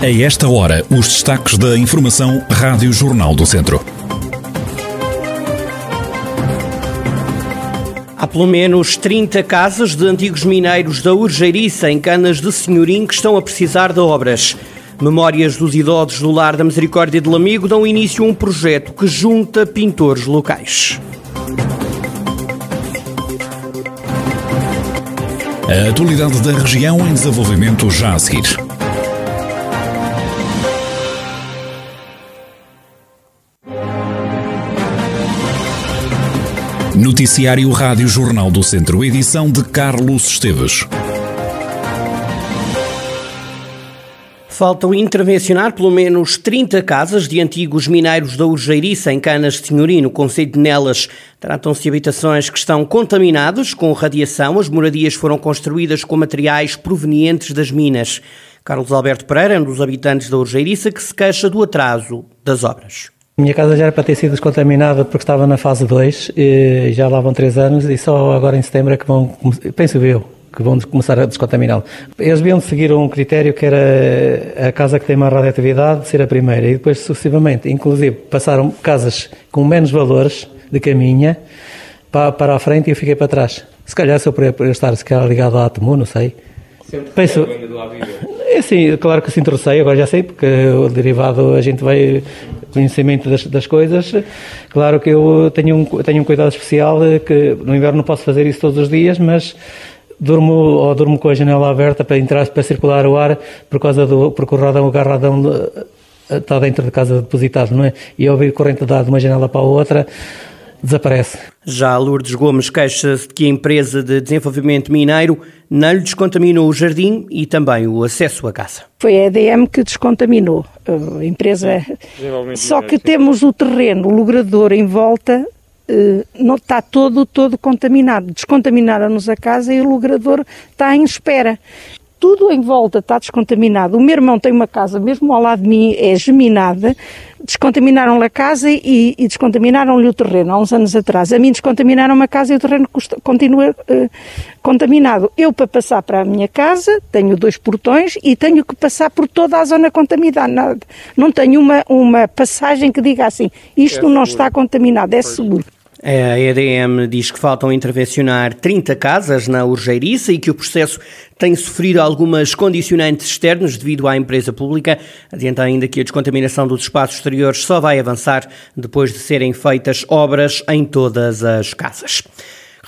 A esta hora, os destaques da Informação Rádio Jornal do Centro. Há pelo menos 30 casas de antigos mineiros da Urgeiriça, em Canas de Senhorim, que estão a precisar de obras. Memórias dos idosos do Lar da Misericórdia de Lamigo dão início a um projeto que junta pintores locais. A atualidade da região em desenvolvimento já a seguir. Noticiário Rádio Jornal do Centro, edição de Carlos Esteves. Faltam intervencionar pelo menos 30 casas de antigos mineiros da Urgeiriça, em Canas de Senhorim, no Conselho de Nelas. Tratam-se de habitações que estão contaminadas com radiação. As moradias foram construídas com materiais provenientes das minas. Carlos Alberto Pereira, um dos habitantes da Urgeiriça, que se queixa do atraso das obras. Minha casa já era para ter sido descontaminada porque estava na fase 2, já lá vão 3 anos e só agora em setembro é que vão, penso eu, que vão começar a descontaminá-lo. Eles deviam seguir um critério que era a casa que tem mais radioatividade ser a primeira e depois sucessivamente, inclusive passaram casas com menos valores de caminha para, para a frente e eu fiquei para trás. Se calhar se eu por estar se calhar ligado à Atemu, não sei. Sempre Penso, ainda do é sim, claro que se interessei, agora já sei, porque o derivado a gente vai conhecimento das, das coisas. Claro que eu tenho um, tenho um cuidado especial que no inverno não posso fazer isso todos os dias, mas durmo ou durmo com a janela aberta para entrar para circular o ar por causa do porque o radão o garradão está dentro de casa depositado, não é? E ouvir corrente de uma janela para a outra desaparece. Já Lourdes Gomes queixa-se de que a empresa de desenvolvimento mineiro não lhe descontaminou o jardim e também o acesso à casa. Foi a EDM que descontaminou a empresa. Só que temos o terreno, o logrador em volta, eh, não está todo, todo contaminado. Descontaminaram-nos a casa e o logrador está em espera tudo em volta está descontaminado. O meu irmão tem uma casa, mesmo ao lado de mim, é geminada. Descontaminaram-lhe a casa e, e descontaminaram-lhe o terreno há uns anos atrás. A mim descontaminaram a casa e o terreno continua uh, contaminado. Eu, para passar para a minha casa, tenho dois portões e tenho que passar por toda a zona contaminada. Não tenho uma, uma passagem que diga assim, isto é não está contaminado, é seguro. A EDM diz que faltam intervencionar 30 casas na Urgeiriça e que o processo tem sofrido algumas condicionantes externos devido à empresa pública. Adianta ainda que a descontaminação dos espaços exteriores só vai avançar depois de serem feitas obras em todas as casas.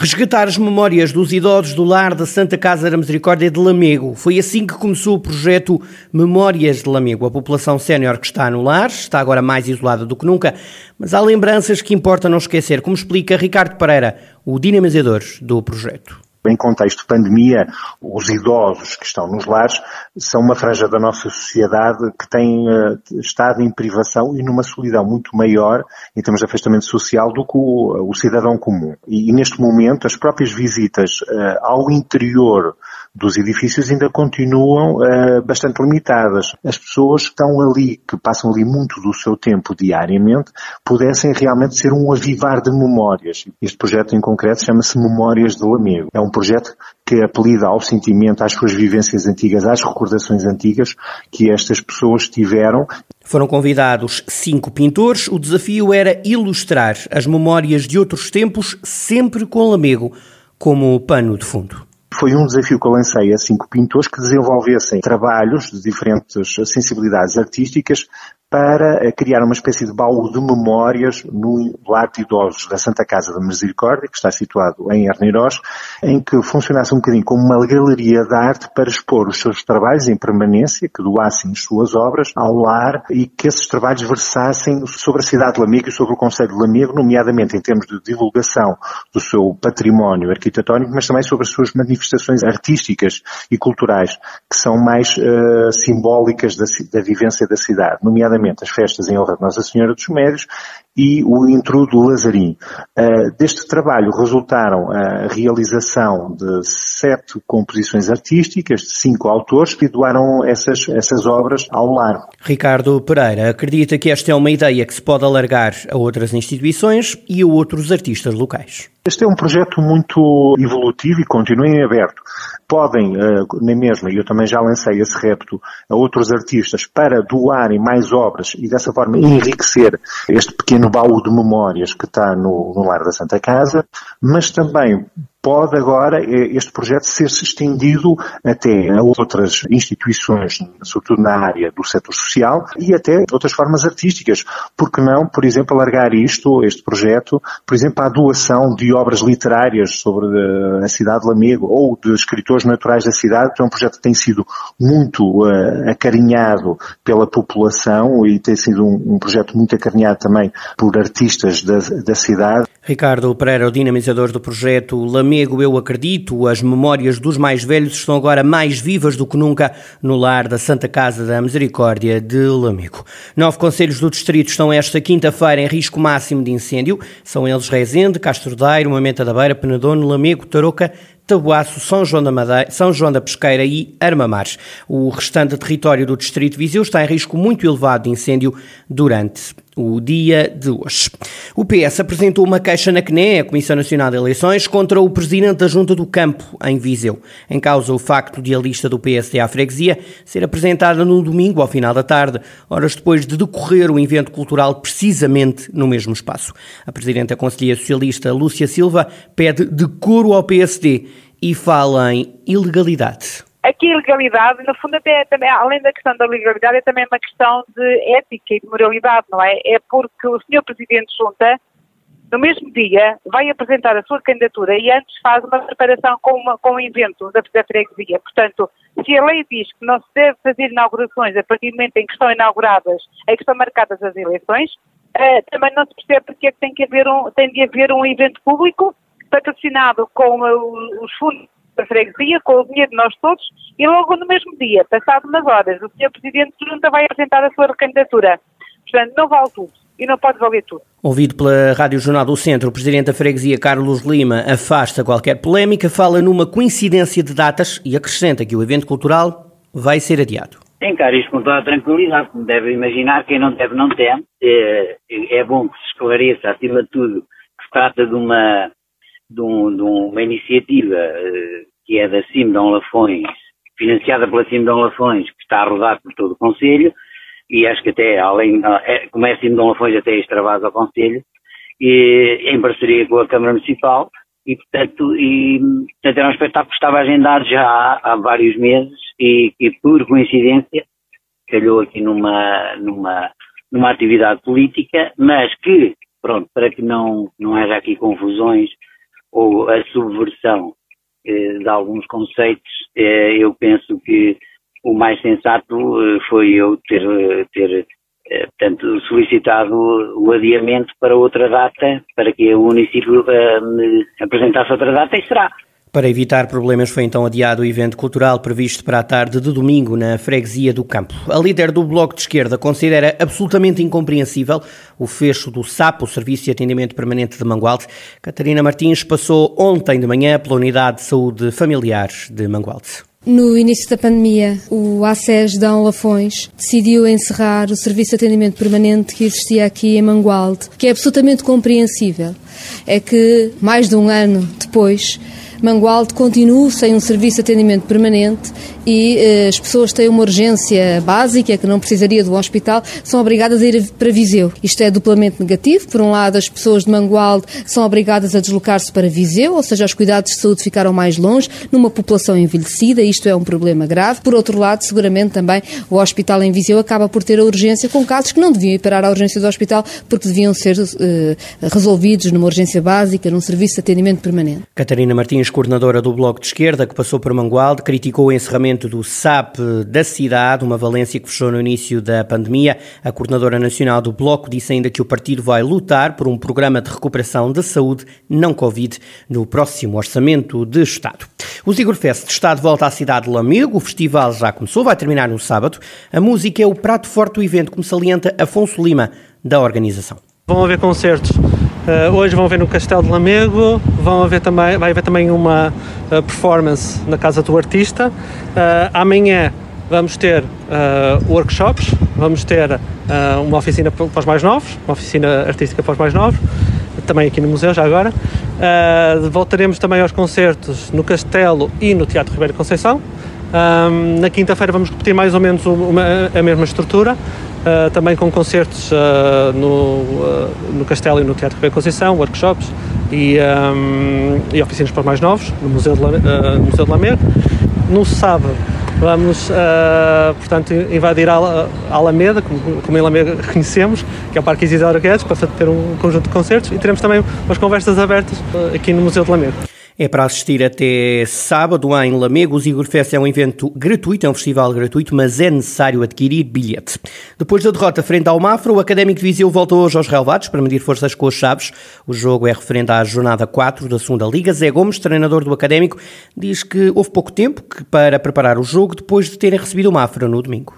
Resgatar as memórias dos idosos do lar da Santa Casa da Misericórdia de Lamego. Foi assim que começou o projeto Memórias de Lamego. A população sénior que está no lar está agora mais isolada do que nunca, mas há lembranças que importa não esquecer, como explica Ricardo Pereira, o dinamizador do projeto. Em contexto de pandemia, os idosos que estão nos lares são uma franja da nossa sociedade que tem uh, estado em privação e numa solidão muito maior em termos de afastamento social do que o, o cidadão comum. E, e, neste momento as próprias visitas uh, ao interior dos edifícios ainda continuam uh, bastante limitadas. As pessoas que estão ali, que passam ali muito do seu tempo diariamente, pudessem realmente ser um avivar de memórias. Este projeto em concreto chama-se Memórias do Amigo. É um projeto que apelida ao sentimento, às suas vivências antigas, às recordações antigas que estas pessoas tiveram. Foram convidados cinco pintores. O desafio era ilustrar as memórias de outros tempos, sempre com Lamego como pano de fundo. Foi um desafio que eu lancei a cinco pintores que desenvolvessem trabalhos de diferentes sensibilidades artísticas para eh, criar uma espécie de baú de memórias no lar de idosos da Santa Casa da Misericórdia, que está situado em Arneiroz, em que funcionasse um bocadinho como uma galeria de arte para expor os seus trabalhos em permanência, que doassem as suas obras ao lar e que esses trabalhos versassem sobre a cidade de Lamego e sobre o Conselho de Lamego, nomeadamente em termos de divulgação do seu património arquitetónico, mas também sobre as suas manifestações artísticas e culturais, que são mais uh, simbólicas da, da vivência da cidade, nomeadamente nomeadamente as festas em honra de Nossa Senhora dos Médios e o intrudo Lazarim. Uh, deste trabalho resultaram a realização de sete composições artísticas, de cinco autores, que doaram essas, essas obras ao lar. Ricardo Pereira acredita que esta é uma ideia que se pode alargar a outras instituições e a outros artistas locais. Este é um projeto muito evolutivo e continua em aberto. Podem, na mesma, e eu também já lancei esse repto a outros artistas para doarem mais obras e dessa forma enriquecer este pequeno baú de memórias que está no, no Lar da Santa Casa, mas também pode agora eh, este projeto ser estendido até a outras instituições, sobretudo na área do setor social e até outras formas artísticas. Porque não, por exemplo, alargar isto, este projeto, por exemplo, à doação de obras literárias sobre a cidade de Lamego ou de escritores naturais da cidade, que é um projeto que tem sido muito uh, acarinhado pela população e tem sido um, um projeto muito acarinhado também por artistas da, da cidade. Ricardo Pereira, o dinamizador do projeto Lamego Eu Acredito, as memórias dos mais velhos estão agora mais vivas do que nunca no lar da Santa Casa da Misericórdia de Lamego. Nove conselhos do distrito estão esta quinta-feira em risco máximo de incêndio. São eles Rezende, Castro Daire, Moimenta da Beira, Penedono, Lamego, Tarouca, Tabuaço, São João da Madeira, São João da Pesqueira e Armamares. O restante território do Distrito Viseu está em risco muito elevado de incêndio durante o dia de hoje. O PS apresentou uma queixa na CNE, a Comissão Nacional de Eleições, contra o presidente da Junta do Campo, em Viseu. Em causa o facto de a lista do PSD à freguesia ser apresentada no domingo, ao final da tarde, horas depois de decorrer o evento cultural precisamente no mesmo espaço. A presidenta conselheira socialista Lúcia Silva pede decoro ao PSD e fala em ilegalidade. Aqui a ilegalidade, no fundo, até, também, além da questão da legalidade, é também uma questão de ética e de moralidade, não é? É porque o Sr. Presidente Junta, no mesmo dia, vai apresentar a sua candidatura e antes faz uma preparação com, uma, com um evento da, da freguesia. Portanto, se a lei diz que não se deve fazer inaugurações a partir do momento em que estão inauguradas, em que estão marcadas as eleições, uh, também não se percebe porque é que tem, que haver um, tem de haver um evento público patrocinado com uh, os fundos da freguesia, com o dinheiro de nós todos, e logo no mesmo dia, passado umas horas, o Sr. Presidente de Junta vai apresentar a sua recandidatura. Portanto, não vale tudo e não pode valer tudo. Ouvido pela Rádio Jornal do Centro, o Presidente da Freguesia, Carlos Lima, afasta qualquer polémica, fala numa coincidência de datas e acrescenta que o evento cultural vai ser adiado. Encara isto com toda a tranquilidade, como deve imaginar, quem não deve não teme. É, é bom que se esclareça, acima de tudo, que se trata de uma, de, um, de uma iniciativa eh, que é da Simdão Lafões, financiada pela Simdão Lafões, que está a rodar por todo o Conselho, e acho que até, além, é, como é Simdão Lafões, até extravasa ao Conselho, e, em parceria com a Câmara Municipal, e portanto, e, portanto era um espetáculo que estava agendado já há, há vários meses, e, e por coincidência, calhou aqui numa, numa, numa atividade política, mas que, pronto, para que não, não haja aqui confusões, ou a subversão eh, de alguns conceitos, eh, eu penso que o mais sensato eh, foi eu ter, ter portanto, solicitado o adiamento para outra data, para que o município apresentasse outra data e será. Para evitar problemas, foi então adiado o evento cultural previsto para a tarde de domingo na freguesia do Campo. A líder do Bloco de Esquerda considera absolutamente incompreensível o fecho do SAP, o Serviço de Atendimento Permanente de Mangualde. Catarina Martins passou ontem de manhã pela Unidade de Saúde Familiar de Mangualde. No início da pandemia, o ACES de Lafões decidiu encerrar o serviço de atendimento permanente que existia aqui em Mangualde, que é absolutamente compreensível. É que, mais de um ano depois, Mangualde continua sem um serviço de atendimento permanente e eh, as pessoas têm uma urgência básica que não precisaria do hospital, são obrigadas a ir para Viseu. Isto é duplamente negativo. Por um lado, as pessoas de Mangualde são obrigadas a deslocar-se para Viseu, ou seja, os cuidados de saúde ficaram mais longe, numa população envelhecida, isto é um problema grave. Por outro lado, seguramente também o hospital em Viseu acaba por ter a urgência com casos que não deviam ir parar à urgência do hospital porque deviam ser eh, resolvidos numa urgência básica, num serviço de atendimento permanente. Catarina Martins coordenadora do Bloco de Esquerda, que passou por Mangualde, criticou o encerramento do SAP da cidade, uma valência que fechou no início da pandemia. A coordenadora nacional do Bloco disse ainda que o partido vai lutar por um programa de recuperação da saúde não Covid no próximo Orçamento de Estado. O Zigorfest está de volta à cidade de Lamego. O festival já começou, vai terminar no sábado. A música é o prato forte do evento, como salienta Afonso Lima, da organização. Vão haver concertos Uh, hoje vão ver no Castelo de Lamego, vão haver também, vai haver também uma uh, performance na Casa do Artista. Uh, amanhã vamos ter workshops, vamos ter uma oficina para os mais novos, uma oficina artística para os mais novos, também aqui no museu já agora. Voltaremos também aos concertos no Castelo e no Teatro Ribeiro Conceição. Um, na quinta-feira vamos repetir mais ou menos uma, a mesma estrutura, uh, também com concertos uh, no, uh, no Castelo e no Teatro Ribeiro Conceição, workshops e, um, e oficinas para mais novos no Museu de, no Museu de Lamego. No sábado Vamos, portanto, invadir a Alameda, como, como em Alameda reconhecemos, que é o Parque Isidoro Guedes, para ter um conjunto de concertos e teremos também umas conversas abertas aqui no Museu de Lamego. É para assistir até sábado em Lamego. O Fest é um evento gratuito, é um festival gratuito, mas é necessário adquirir bilhete. Depois da derrota frente ao Mafra, o Académico de Viseu volta hoje aos relevados para medir forças com os Chaves. O jogo é referente à jornada 4 da segunda Liga. Zé Gomes, treinador do Académico, diz que houve pouco tempo para preparar o jogo depois de terem recebido o Mafra no domingo.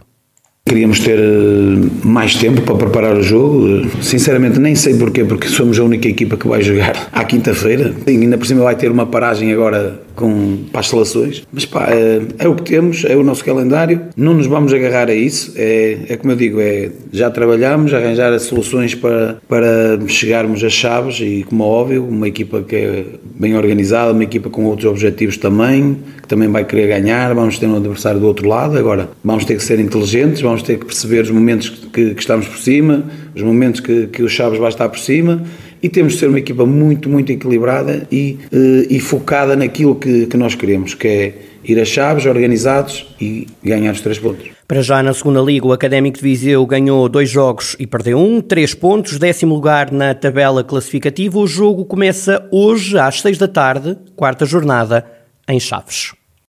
Queríamos ter eh, mais tempo para preparar o jogo. Sinceramente, nem sei porquê, porque somos a única equipa que vai jogar à quinta-feira. Ainda por cima vai ter uma paragem agora com, para as seleções. Mas pá, é, é, o que temos, é o nosso calendário. Não nos vamos agarrar a isso. É, é como eu digo, é, já trabalhamos, arranjar soluções para, para chegarmos às chaves e, como é óbvio, uma equipa que é bem organizada, uma equipa com outros objetivos também, que também vai querer ganhar. Vamos ter um adversário do outro lado. Agora, vamos ter que ser inteligentes, vamos ter que perceber os momentos que, que estamos por cima, os momentos que, que o Chaves vai estar por cima e temos de ser uma equipa muito, muito equilibrada e, eh, e focada naquilo que, que nós queremos, que é ir a chaves, organizados e ganhar os três pontos. Para já na segunda liga, o Académico de Viseu ganhou dois jogos e perdeu um, três pontos, décimo lugar na tabela classificativa. O jogo começa hoje às seis da tarde, quarta jornada, em Chaves.